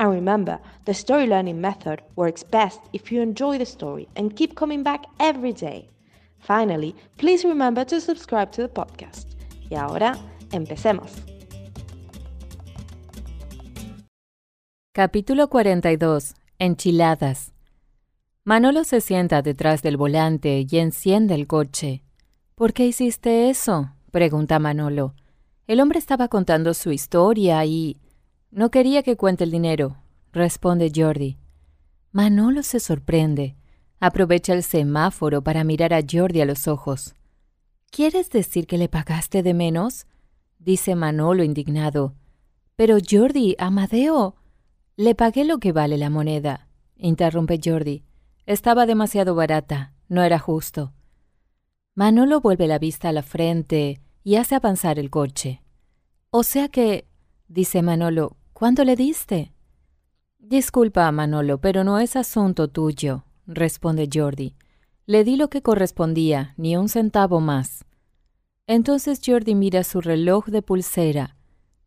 And remember, the story learning method works best if you enjoy the story and keep coming back every day. Finally, please remember to subscribe to the podcast. Y ahora, empecemos. Capítulo 42. Enchiladas. Manolo se sienta detrás del volante y enciende el coche. ¿Por qué hiciste eso? pregunta Manolo. El hombre estaba contando su historia y no quería que cuente el dinero, responde Jordi. Manolo se sorprende. Aprovecha el semáforo para mirar a Jordi a los ojos. ¿Quieres decir que le pagaste de menos? dice Manolo indignado. Pero Jordi, Amadeo. Le pagué lo que vale la moneda, interrumpe Jordi. Estaba demasiado barata, no era justo. Manolo vuelve la vista a la frente y hace avanzar el coche. O sea que, dice Manolo, ¿Cuánto le diste? Disculpa, Manolo, pero no es asunto tuyo, responde Jordi. Le di lo que correspondía, ni un centavo más. Entonces Jordi mira su reloj de pulsera.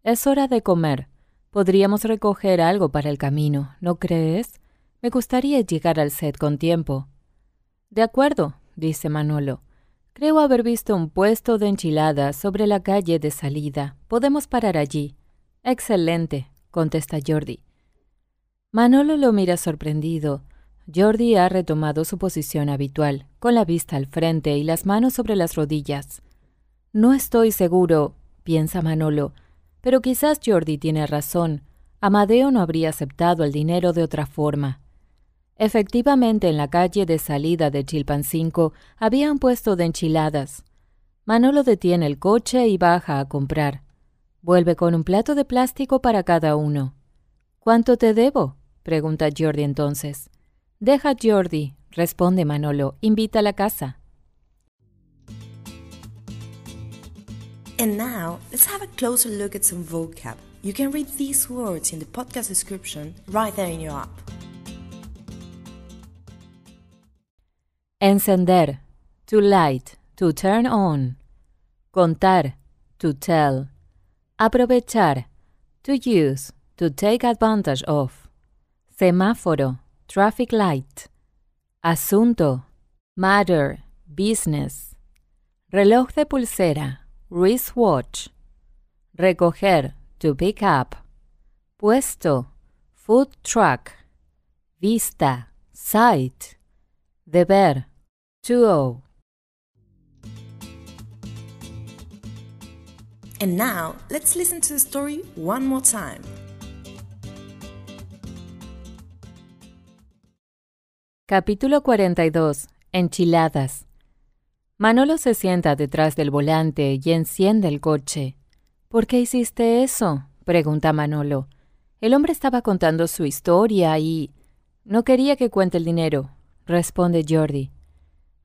Es hora de comer. Podríamos recoger algo para el camino, ¿no crees? Me gustaría llegar al set con tiempo. De acuerdo, dice Manolo. Creo haber visto un puesto de enchiladas sobre la calle de salida. Podemos parar allí. Excelente, contesta Jordi. Manolo lo mira sorprendido. Jordi ha retomado su posición habitual, con la vista al frente y las manos sobre las rodillas. No estoy seguro, piensa Manolo, pero quizás Jordi tiene razón. Amadeo no habría aceptado el dinero de otra forma. Efectivamente, en la calle de salida de Chilpancingo había un puesto de enchiladas. Manolo detiene el coche y baja a comprar. Vuelve con un plato de plástico para cada uno. ¿Cuánto te debo? pregunta Jordi entonces. Deja Jordi, responde Manolo. Invita a la casa. And now, let's have a closer look at some vocab. You can read these words in the podcast description right there in your app. Encender, to light, to turn on. Contar, to tell. Aprovechar. To use. To take advantage of. Semáforo. Traffic light. Asunto. Matter. Business. Reloj de pulsera. Wristwatch. Recoger. To pick up. Puesto. Food truck. Vista. Sight. Deber. To owe. And now, let's listen to the story one more time. Capítulo 42. Enchiladas. Manolo se sienta detrás del volante y enciende el coche. ¿Por qué hiciste eso? pregunta Manolo. El hombre estaba contando su historia y... No quería que cuente el dinero, responde Jordi.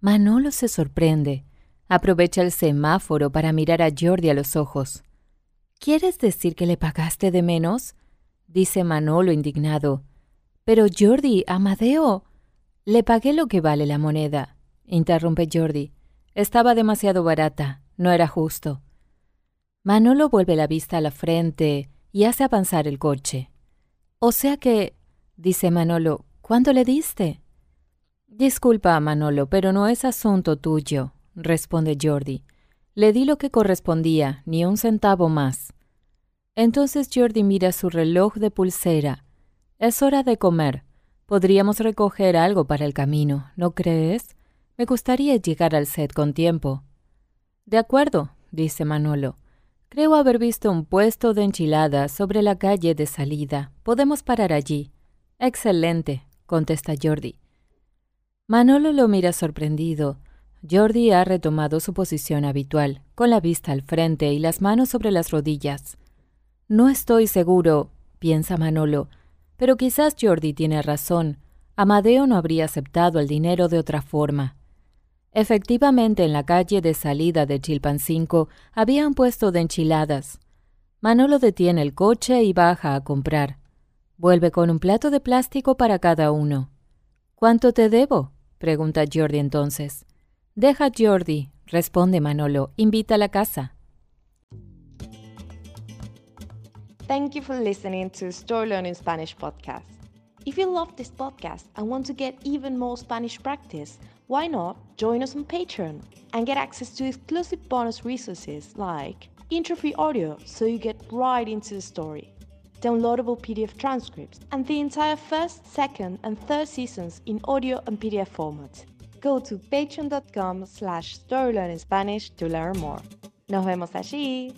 Manolo se sorprende. Aprovecha el semáforo para mirar a Jordi a los ojos. ¿Quieres decir que le pagaste de menos? dice Manolo indignado. Pero Jordi, Amadeo. Le pagué lo que vale la moneda, interrumpe Jordi. Estaba demasiado barata, no era justo. Manolo vuelve la vista a la frente y hace avanzar el coche. O sea que, dice Manolo, ¿cuánto le diste? Disculpa, Manolo, pero no es asunto tuyo, responde Jordi. Le di lo que correspondía, ni un centavo más. Entonces Jordi mira su reloj de pulsera. Es hora de comer. Podríamos recoger algo para el camino, ¿no crees? Me gustaría llegar al set con tiempo. De acuerdo, dice Manolo. Creo haber visto un puesto de enchiladas sobre la calle de salida. Podemos parar allí. Excelente, contesta Jordi. Manolo lo mira sorprendido. Jordi ha retomado su posición habitual, con la vista al frente y las manos sobre las rodillas. No estoy seguro, piensa Manolo, pero quizás Jordi tiene razón. Amadeo no habría aceptado el dinero de otra forma. Efectivamente, en la calle de salida de Chilpancingo había un puesto de enchiladas. Manolo detiene el coche y baja a comprar. Vuelve con un plato de plástico para cada uno. ¿Cuánto te debo? pregunta Jordi entonces. Deja Jordi, responde Manolo, invita a la casa. Thank you for listening to Story Learning Spanish podcast. If you love this podcast and want to get even more Spanish practice, why not join us on Patreon and get access to exclusive bonus resources like intro-free audio so you get right into the story, downloadable PDF transcripts, and the entire first, second, and third seasons in audio and PDF format. Go to patreon.com slash storylearningspanish to learn more. Nos vemos allí!